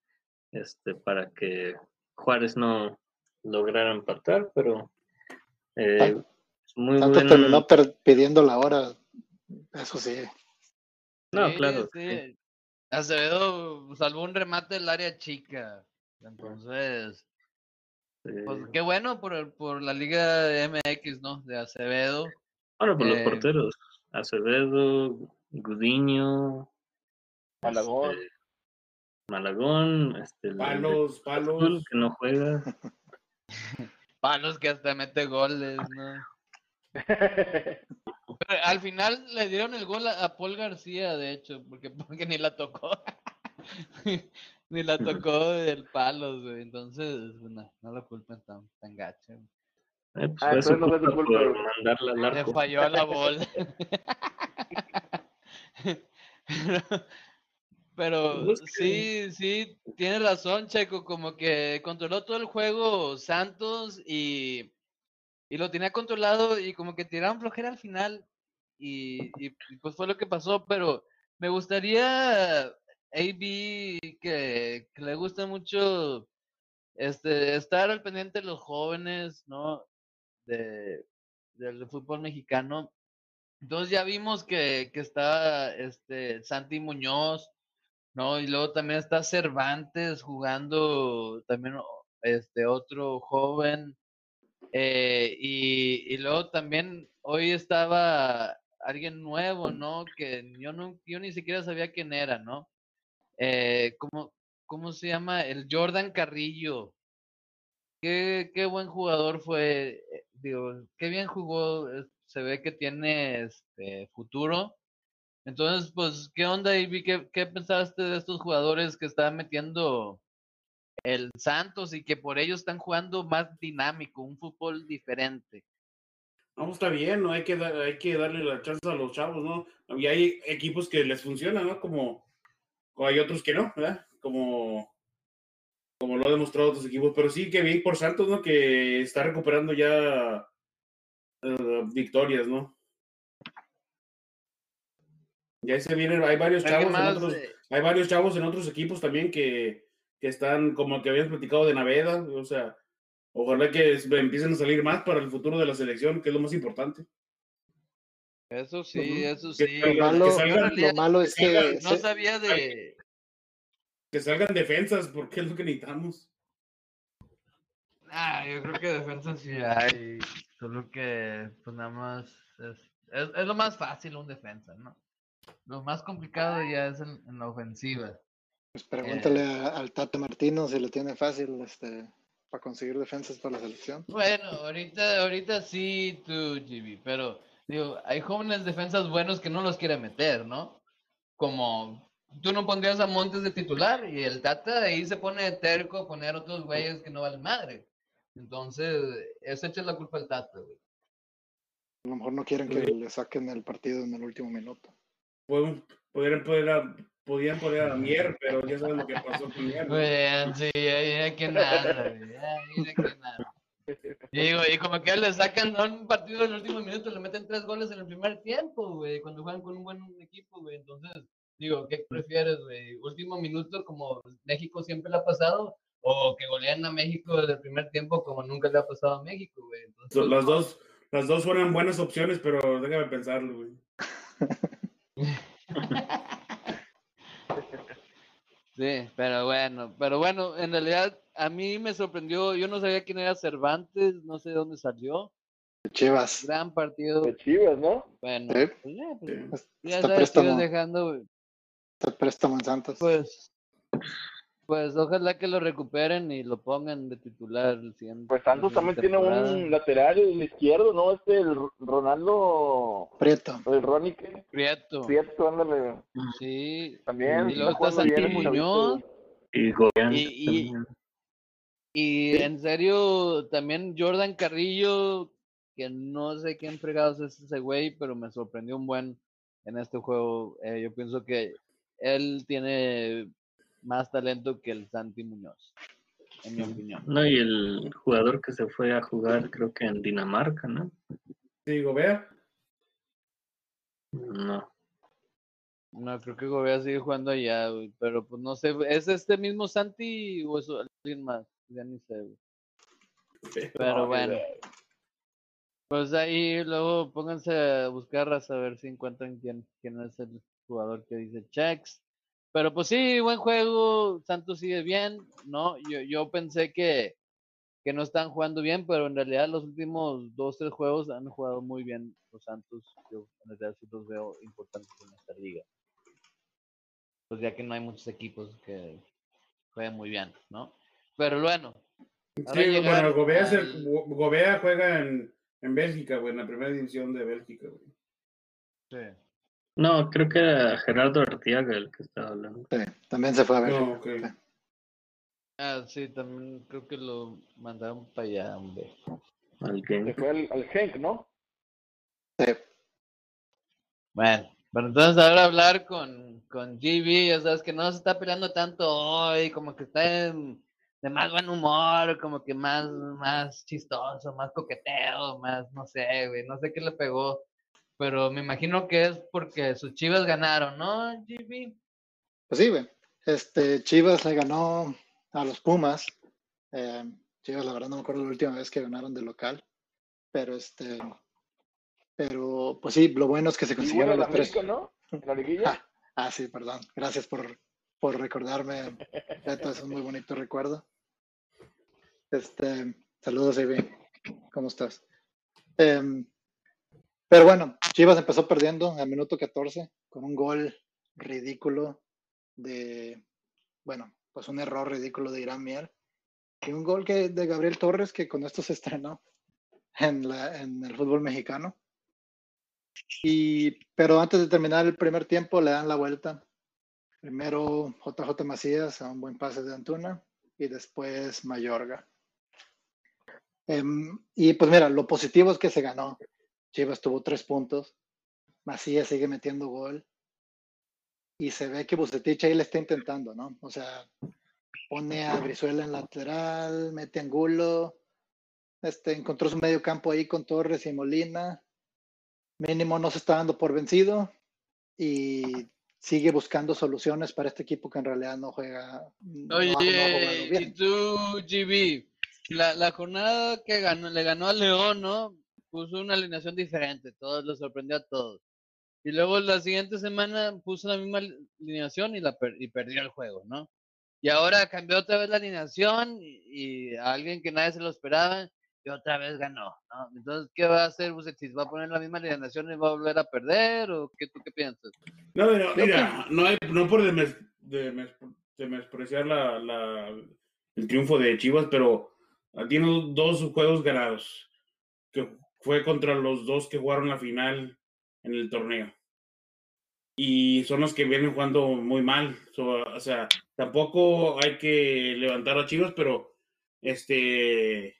este, para que Juárez no lograra empatar, pero eh, muy Tanto buen- terminó per- pidiendo la hora. Eso sí. No, Sí, claro, sí. sí. Acevedo salvó un remate del área chica. Entonces, pues qué bueno por, el- por la Liga MX, ¿no? De Acevedo. bueno, por los eh, porteros, Acevedo, Gudiño, Malagón. este, Malagón, este, el de Palos, palos. que no juega. Palos que hasta mete goles, ¿no? Pero al final le dieron el gol a, a Paul García, de hecho, porque, porque ni la tocó. ni la tocó del palos, güey. Entonces, no, no lo culpen tan, tan gacho. Eh, pues Ah, entonces no culpa culpa, por mandarla al Le arco. falló a la bola. pero, Pero Pues sí, sí, tienes razón, Checo, como que controló todo el juego Santos y, y lo tenía controlado y como que tiraron flojera al final y pues fue lo que pasó, pero me gustaría AB que, que le gusta mucho este estar al pendiente de los jóvenes, ¿no? De, del fútbol mexicano. Entonces ya vimos que, que está este Santi Muñoz, ¿no? Y luego también está Cervantes jugando también este otro joven. eh, y, y luego también hoy estaba alguien nuevo, ¿no? Que yo no, yo ni siquiera sabía quién era, ¿no? Eh, ¿cómo, cómo se llama? El Jordan Carrillo. Qué, qué buen jugador fue, eh, digo, qué bien jugó, eh, se ve que tiene este futuro. Entonces, pues, ¿qué onda, Ivy? ¿Qué, qué pensaste de estos jugadores que están metiendo el Santos y que por ellos están jugando más dinámico, un fútbol diferente? No, está bien, ¿no? Hay que, dar- hay que darle la chance a los chavos, ¿no? Y hay equipos que les funcionan, ¿no? Como, hay otros que no, ¿verdad? Como, como lo han demostrado otros equipos. Pero sí que bien por Santos, ¿no? Que está recuperando ya eh, victorias, ¿no? Ya se vienen, hay varios ¿Alguien chavos en otros, eh, hay varios chavos en otros equipos también que, que están, como el que habíamos platicado de Naveda, o sea, ojalá que empiecen a salir más para el futuro de la selección, que es lo más importante. Eso sí, eso sí. Lo que malo, salgan- Yo en realidad lo malo es que salgan- no sabía de... Que salgan defensas, porque es lo que necesitamos. Ah, yo creo que defensa sí hay, solo que pues nada más es, es, es lo más fácil un defensa, ¿no? Lo más complicado ya es en, en la ofensiva. pues pregúntale a- al Tata Martino si lo tiene fácil este, para conseguir defensas para la selección. Bueno, ahorita, ahorita sí tú, GB, pero digo, hay jóvenes defensas buenos que no los quiere meter, ¿no? Como tú no pondrías a Montes de titular y el Tata ahí se pone terco a poner otros güeyes que no valen madre. Entonces, eso echa la culpa al Tata, güey. A lo mejor no quieren que le saquen el partido en el último minuto. Podrían, poner a, podían poner a Mier, pero ya saben lo que pasó con Mier. ¿no? Güey, sí, ahí mira que nada, güey, ahí mira que nada. Y digo, y como que le sacan a un partido en el último minuto, le meten tres goles en el primer tiempo, güey, cuando juegan con un buen equipo, güey. Entonces, digo, ¿qué prefieres, güey? ¿Último minuto como México siempre le ha pasado? ¿O que golean a México desde el primer tiempo como nunca le ha pasado a México, güey? Entonces, Las dos, las dos fueron buenas opciones, pero déjame pensarlo, güey. Sí, pero bueno, pero bueno, en realidad a mí me sorprendió, yo no sabía quién era Cervantes, no sé de dónde salió. Chivas, Gran partido. De Chivas, ¿no? Bueno, Sí. pues, ya, pues, Sí. ya está sabes, préstamo, dejando, préstamo en Santos. pues, pues ojalá que lo recuperen y lo pongan de titular el siguiente. Pues Santos también tiene un lateral izquierdo, ¿no? Este, el Ronaldo, Prieto. el Ronnie. Prieto. Prieto, ándale. Sí. También Y luego está Santi el. Muñoz. Y Y- y-. Y en serio, también Jordan Carrillo, que no sé quién fregados es ese güey, pero me sorprendió un buen en este juego. Eh, yo pienso que él tiene más talento que el Santi Muñoz, en mi opinión. No, y el jugador que se fue a jugar, creo que en Dinamarca, ¿no? Sí, digo, vea. No. No, creo que Gobea sigue jugando allá, güey, pero pues no sé, ¿es este mismo Santi o es alguien más? Ya ni sé, güey. Pero bueno. Pues ahí luego pónganse a buscar a saber si encuentran quién, quién es el jugador que dice checks. Pero pues sí, buen juego, Santos sigue bien, ¿no? Yo, yo pensé que, que no están jugando bien, pero en realidad los últimos dos, tres juegos han jugado muy bien los Santos. Yo en realidad sí los veo importantes en esta liga. Pues ya que no hay muchos equipos que jueguen muy bien, ¿no? Pero bueno. Sí, bueno, el- Gobea juega en, en Bélgica, güey, en la primera división de Bélgica, güey. Sí. No, creo que era Gerardo Artiaga el que estaba hablando. Sí, también se fue a ver. Ah, sí, también creo que lo mandaron para allá, hombre. Al Se Genk. fue al, al Genk, ¿no? Sí, Bueno, Bueno, entonces ahora hablar con, con GB, ya sabes que no se está peleando tanto hoy, como que está en- de más buen humor, como que más, más chistoso, más coqueteo, más, no sé, güey, no sé qué le pegó, pero me imagino que es porque sus chivas ganaron, ¿no, GB? Pues sí, güey. Este, Chivas le ganó a los Pumas. Eh, Chivas, la verdad, no me acuerdo la última vez que ganaron de local. Pero este, pero pues sí, lo bueno es que se bueno, consiguieron los tres. América, ¿no? La liguilla. Ah, ah, sí, perdón. Gracias por, por recordarme. Beto, es un muy bonito recuerdo. Este, saludos, Ivy. ¿Cómo estás? Em, pero bueno, Chivas empezó perdiendo al minuto 14 con un gol ridículo de, bueno, pues un error ridículo de Irán Mier y un gol que, de Gabriel Torres que con esto se estrenó en, la, en el fútbol mexicano. Y, pero antes de terminar el primer tiempo le dan la vuelta. Primero JJ Macías a un buen pase de Antuna y después Mayorga. Em, y pues mira, lo positivo es que se ganó. Chivas tuvo tres puntos. Macías sigue metiendo gol. Y se ve que Bucetich ahí le está intentando, ¿no? O sea, pone a Brizuela en lateral, mete a Angulo. Este, encontró su medio campo ahí con Torres y Molina. Mínimo no se está dando por vencido. Y sigue buscando soluciones para este equipo que en realidad no juega. ha- no jugado Oye, y bien. tú, GB, la, la jornada que ganó, le ganó a León, ¿no? Puso una alineación diferente, todos lo sorprendió a todos. Y luego la siguiente semana puso la misma ali- alineación y, la per- y perdió el juego, ¿no? Y ahora cambió otra vez la alineación y, y a alguien que nadie se lo esperaba y otra vez ganó, ¿no? Entonces, ¿qué va a hacer Bucetich? ¿Va a poner la misma alineación y va a volver a perder o qué tú qué piensas? No, pero mira, no, hay, no por demes- demes- demespreciar la, la- el triunfo de Chivas, pero ah, tiene dos juegos ganados, que fue contra los dos que jugaron la final en el torneo. Y son los que vienen jugando muy mal. So, o sea, tampoco hay que levantar a Chivas, pero este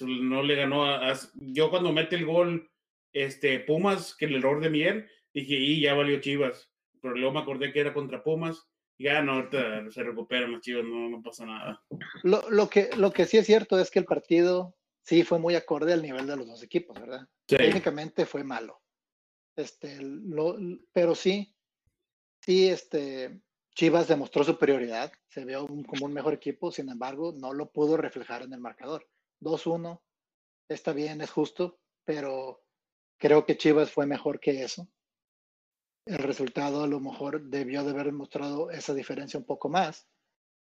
no le ganó a, yo cuando mete el gol este Pumas que el error de Mier dije y ya valió Chivas pero luego me acordé que era contra Pumas ya no ahorita se recupera más Chivas no, no pasa nada Lo, lo que, lo que sí es cierto es que el partido sí fue muy acorde al nivel de los dos equipos, ¿verdad? Sí. Técnicamente fue malo. Este, lo, pero sí, sí, este, Chivas demostró superioridad, se vio un- como un mejor equipo, sin embargo, no lo pudo reflejar en el marcador. 2-1, está bien, es justo, pero creo que Chivas fue mejor que eso. El resultado a lo mejor debió de haber mostrado esa diferencia un poco más.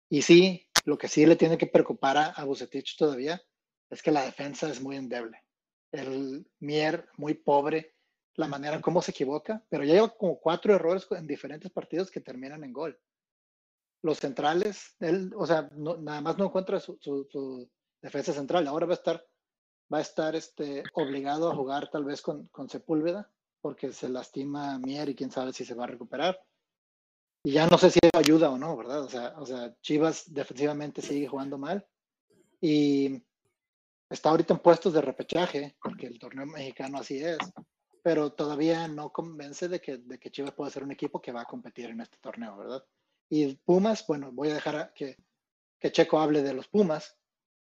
Y sí, lo que sí le tiene que preocupar a, a Bucetich todavía es que la defensa es muy endeble. El Mier, muy pobre, la manera como se equivoca, pero ya lleva como cuatro errores en diferentes partidos que terminan en gol. Los centrales, él, o sea, no- nada más no encuentra su, su- su defensa central. Ahora va a estar, va a estar este, obligado a jugar tal vez con, con Sepúlveda, porque se lastima Mier y quién sabe si se va a recuperar. Y ya no sé si ayuda o no, ¿verdad? O sea, o sea, Chivas defensivamente sigue jugando mal y está ahorita en puestos de repechaje, porque el torneo mexicano así es, pero todavía no convence de que, de que Chivas puede ser un equipo que va a competir en este torneo, ¿verdad? Y Pumas, bueno, voy a dejar a que, que Checo hable de los Pumas,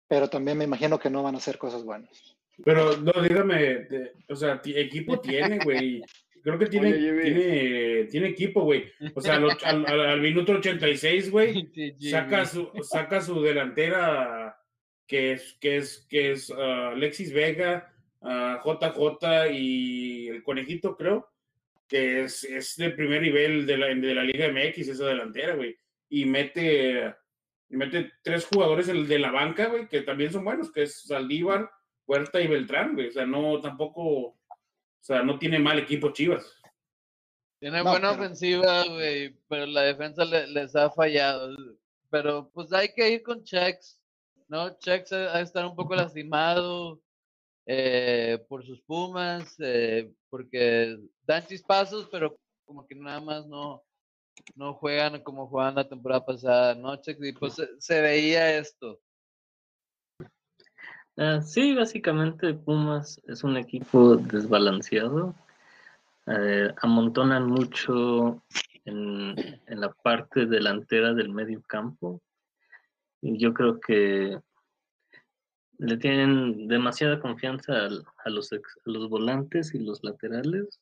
pero también me imagino que no van a hacer cosas buenas. pero no dígame de- o sea equipo tiene güey creo que tiene Oye, tiene tiene equipo güey o sea al, al, al- al minuto 86 güey saca su, saca su delantera que es, que es, que es ah, Alexis Vega, ah, JJ y el conejito, creo, que es, es de primer nivel de la, de la Liga MX, esa delantera, güey. Y mete, mete tres jugadores el de la banca, güey, que también son buenos, que es Saldívar, Huerta y Beltrán, güey. O sea, no, tampoco, o sea, no tiene mal equipo Chivas. Tiene No, buena pero- ofensiva, güey, pero la defensa le- les ha fallado. Pero pues hay que ir con Chex, ¿no? Chex ha de estar un poco lastimado eh, por sus Pumas, eh, porque dan chispazos, pero como que nada más no, no juegan como jugaban la temporada pasada, ¿no, Chex? Y pues se, se veía esto. Ah, sí, básicamente Pumas es un equipo desbalanceado. eh, amontonan mucho en, en la parte delantera del medio campo. Yo creo que le tienen demasiada confianza al- a, los, a los volantes y los laterales,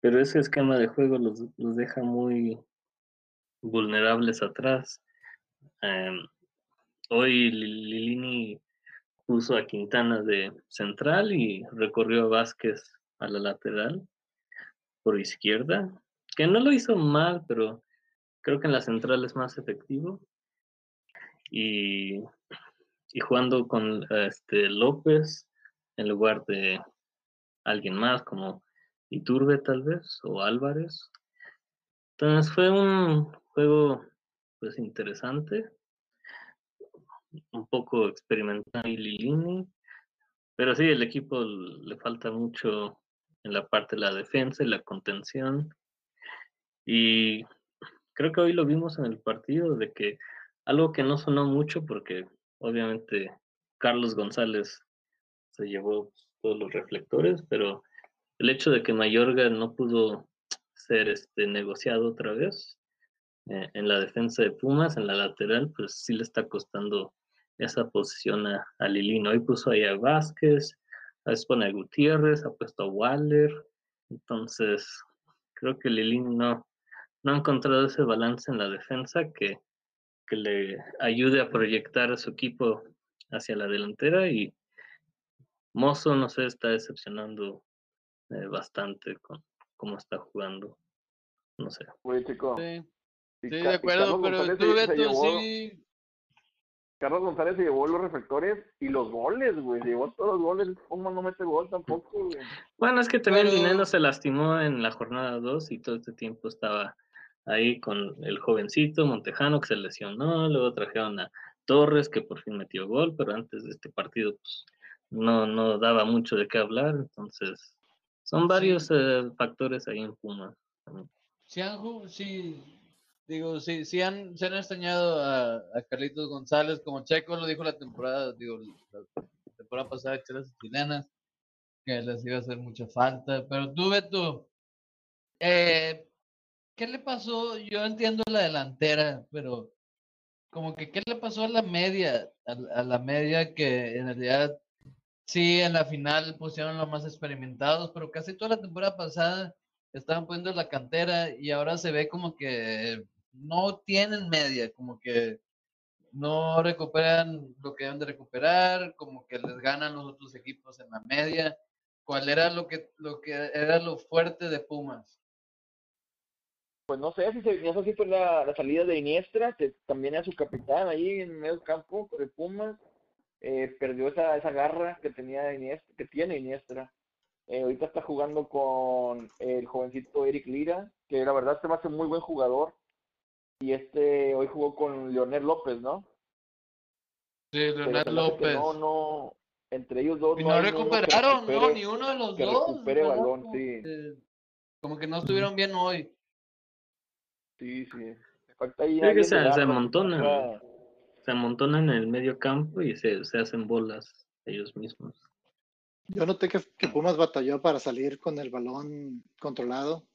pero ese esquema de juego los, los deja muy vulnerables atrás. Em, hoy Li- Lilini puso a Quintana de central y recorrió a Vázquez a la lateral por izquierda, que no lo hizo mal, pero creo que en la central es más efectivo. Y, y jugando con este López en lugar de alguien más como Iturbe tal vez o Álvarez. Entonces fue un juego pues interesante, un poco experimental y Lilini, pero sí, el equipo le falta mucho en la parte de la defensa y la contención. Y creo que hoy lo vimos en el partido de que algo que no sonó mucho porque obviamente Carlos González se llevó todos los reflectores, pero el hecho de que Mayorga no pudo ser este negociado otra vez eh, en la defensa de Pumas, en la lateral, pues sí le está costando esa posición a, a Lilino. Hoy puso ahí a Vázquez, a veces pone a Gutiérrez, ha puesto a Waller. Entonces, creo que Lilino no, no ha encontrado ese balance en la defensa que, que le ayude a proyectar a su equipo hacia la delantera y Mozo, no sé, está decepcionando eh, bastante con cómo está jugando. No sé. Oye, chico. Sí, de acuerdo, Carlos pero González tú, Beto, llevó- sí. Carlos González se llevó los reflectores y los goles, güey. Se llevó todos los goles. Pumas no mete gol tampoco, güey. Bueno, es que también Pero- se lastimó en la jornada 2 y todo este tiempo estaba ahí con el jovencito Montejano que se lesionó, luego trajeron a Torres que por fin metió gol, pero antes de este partido pues, no, no daba mucho de qué hablar, entonces son varios eh, factores ahí en también. Sí, han sí, digo, sí, sí han, se han extrañado a, a Carlitos González, como Checo lo dijo la temporada, digo, la temporada pasada Chelas y Chilenas, que les iba a hacer mucha falta. Pero tú, Beto, eh, ¿qué le pasó? Yo entiendo la delantera, pero como que ¿qué le pasó a la media? A, la- media que en realidad sí en la final pusieron los más experimentados, pero casi toda la temporada pasada estaban poniendo la cantera y ahora se ve como que no tienen media, como que no recuperan lo que deben de recuperar, como que les ganan los otros equipos en la media. ¿Cuál era lo que lo que era lo fuerte de Pumas? Pues no sé si se, fue la, la salida de Iniestra, que también era su capitán ahí en medio campo de Pumas. Eh, perdió esa, esa garra que tenía Iniestra, que tiene Iniestra. Eh, ahorita está jugando con el jovencito Eric Lira, que la verdad se me hace muy buen jugador. Y este hoy jugó con Leonel López, ¿no? Sí, Leonel López. No, no, entre ellos dos. Y no no recuperaron, no, recupere- ni uno de los que dos. recupere ¿verdad? balón, sí. Como que no estuvieron bien hoy. Sí, sí. Falta ahí que se, se amontonan, se amontonan en el medio campo y se, se hacen bolas ellos mismos. Yo noté que, que Pumas batalló para salir con el balón controlado.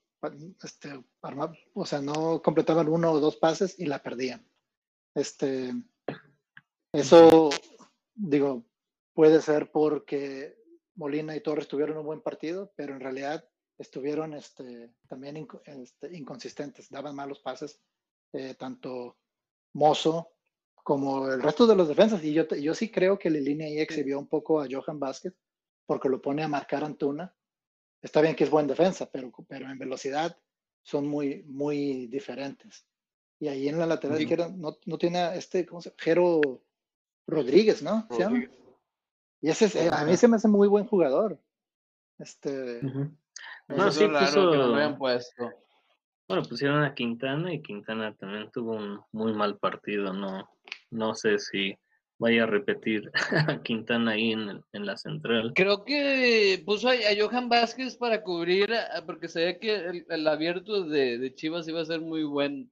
Este, arma- o sea, no completaban uno o dos pases y la perdían. Este, eso, digo, puede ser porque Molina y Torres tuvieron un buen partido, pero en realidad estuvieron este, también este, inconsistentes, daban malos pases, eh, tanto Mozo como el resto de los defensas. Y yo, yo sí creo que Lilini ahí exhibió un poco a Johan Vázquez porque lo pone a marcar Antuna. Está bien que es buen defensa, pero, pero en velocidad son muy, muy diferentes. Y ahí en la lateral Sí. izquierda no, no tiene a este, ¿cómo se llama? Jero Rodríguez, ¿no? ¿Se llama? Rodríguez. Y ese es- eh, a mí se me hace muy buen jugador. Este, No, sí puso- que no puesto. Bueno, pusieron a Quintana y Quintana también tuvo un muy mal partido. No, no sé si vaya a repetir a Quintana ahí en, el- en la central. Creo que puso a, a Johan Vázquez para cubrir, a- porque sabía que el, el abierto de, de Chivas iba a ser muy buen,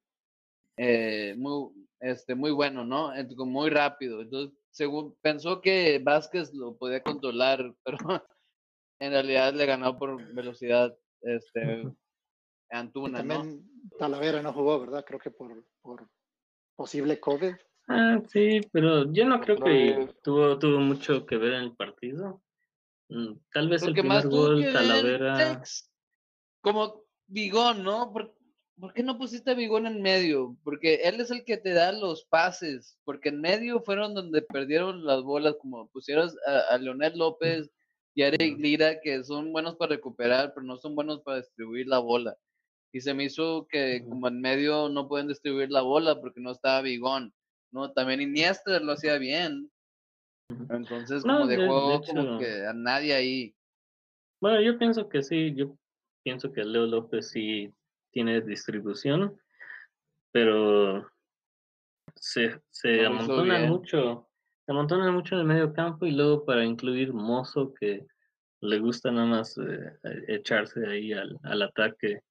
eh, muy, este, muy bueno, ¿no? Muy rápido. Entonces, según pensó que Vázquez lo podía controlar, pero en realidad le ganó por velocidad este, Y Antuna, ¿no? también Talavera no jugó, ¿verdad? Creo que por, por posible COVID. Ah, sí, pero yo no creo que vez. tuvo, tuvo mucho que ver en el partido. Mm, Tal vez el primer más gol, Talavera. Como Bigón, ¿no? ¿Por, por qué no pusiste a Bigón en medio? Porque él es el que te da los pases, porque en medio fueron donde perdieron las bolas, como pusieras a, a Leonel López y Eric Lira, que son buenos para recuperar, pero no son buenos para distribuir la bola. Y se me hizo que como en medio no pueden distribuir la bola porque no estaba Bigón. No, también Iniesta lo hacía bien. Entonces, No, como de- de dejó como que a nadie ahí. Bueno, yo pienso que sí, yo pienso que Leo López sí tiene distribución, pero se, se No amontonan mucho, se amontonan mucho en el medio campo y luego para incluir Mozo que le gusta nada más eh, echarse ahí al, al ataque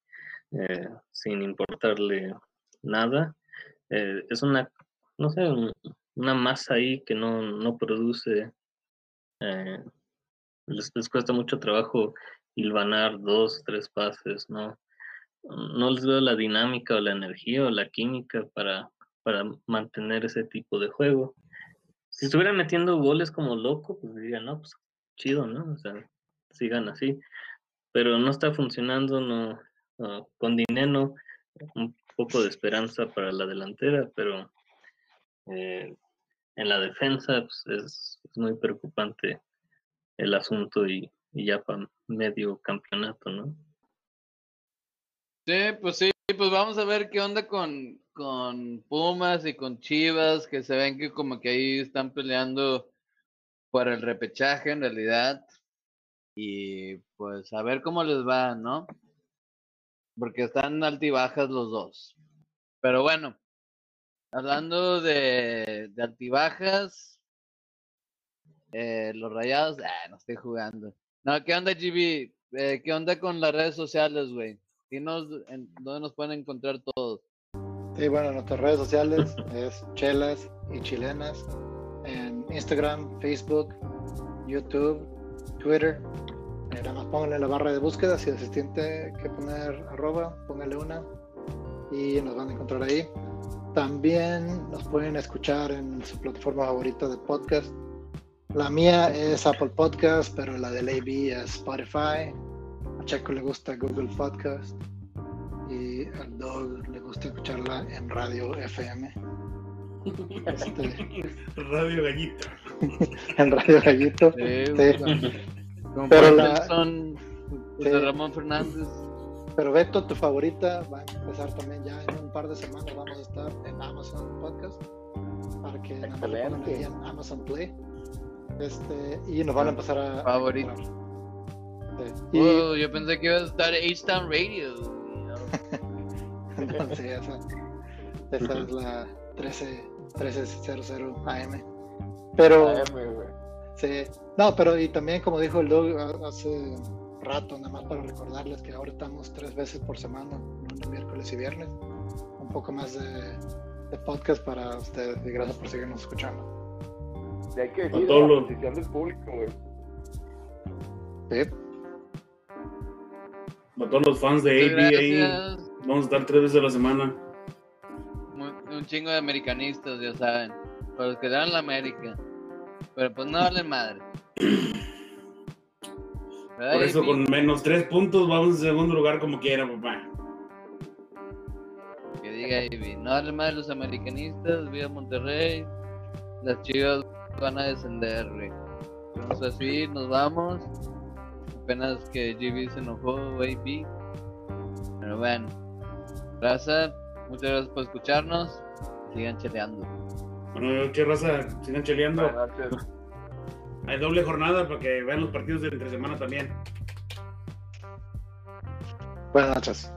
eh, sin importarle nada. Eh, es una, no sé, un- una masa ahí que no, no produce les, les cuesta mucho trabajo hilvanar dos, tres pases, ¿no? No les veo la dinámica o la energía o la química para, para mantener ese tipo de juego. Si estuvieran metiendo goles como loco, pues diría, no, pues chido, ¿no? O sea, sigan así. Pero no está funcionando, no. con Dineno, un poco de esperanza para la delantera, pero eh, en la defensa pues, es, es muy preocupante el asunto y, y ya para medio campeonato, ¿no? Sí, pues sí, pues vamos a ver qué onda con, con Pumas y con Chivas, que se ven que como que ahí están peleando por el repechaje en realidad. Y pues a ver cómo les va, ¿no? Porque están altibajas los dos. Pero bueno, hablando de, de altibajas, eh, los rayados, ah, no estoy jugando. No, ¿qué onda, GB? Eh, ¿Qué onda con las redes sociales, güey? Dinos en dónde nos pueden encontrar todos. Sí, bueno, nuestras redes sociales es Chelas y Chilenas en Instagram, Facebook, YouTube, Twitter. Nada más pónganle la barra de búsqueda, si se siente que poner arroba, pónganle una y nos van a encontrar ahí. También nos pueden escuchar en su plataforma favorita de podcast. La mía es Apple Podcast, pero la del AB es Spotify. Checo le gusta Google Podcast y al Dog le gusta escucharla en radio FM. Este, Radio Gallito. en Radio Gallito. Sí, Sí. Como Pero por la- Nelson, Sí. Ramón Fernández. Pero Beto, tu favorita va a empezar también ya en un par de semanas. Vamos a estar en Amazon Podcast para que nada más le pongan Excelente. ahí en Amazon Play. Este, y nos van a empezar a. Favorito. Sí. Oh, yo pensé que iba a estar H-Town Radio. entonces esa, esa es la 13, 1300 AM. Pero. AM, güey. Sí, no, pero y también como dijo el Doug ha- hace rato, nada más para recordarles que ahora estamos tres veces por semana, lunes, miércoles y viernes, un poco más de, de podcast para ustedes y gracias por seguirnos escuchando. Y hay que A decir todos la los- del público, güey. Sí, A todos los fans de Muchas AB ahí. gracias. Vamos a estar tres veces a la semana. Un chingo de americanistas, ya saben. Para los que dan la América. Pero pues no vale madre. ¿Verdad, Por eso con menos tres puntos vamos en segundo lugar como quiera, papá. Que diga Ivy, no vale madre los americanistas, viva Monterrey. Las chivas van a descender, güey. Pues así nos vamos. Apenas que GB se enojó, AP. Pero bueno. Raza, muchas gracias por escucharnos. Sigan cheleando. Bueno, qué raza, sigan cheleando. Noches. Hay doble jornada para que vean los partidos de entre semana también. buenas noches.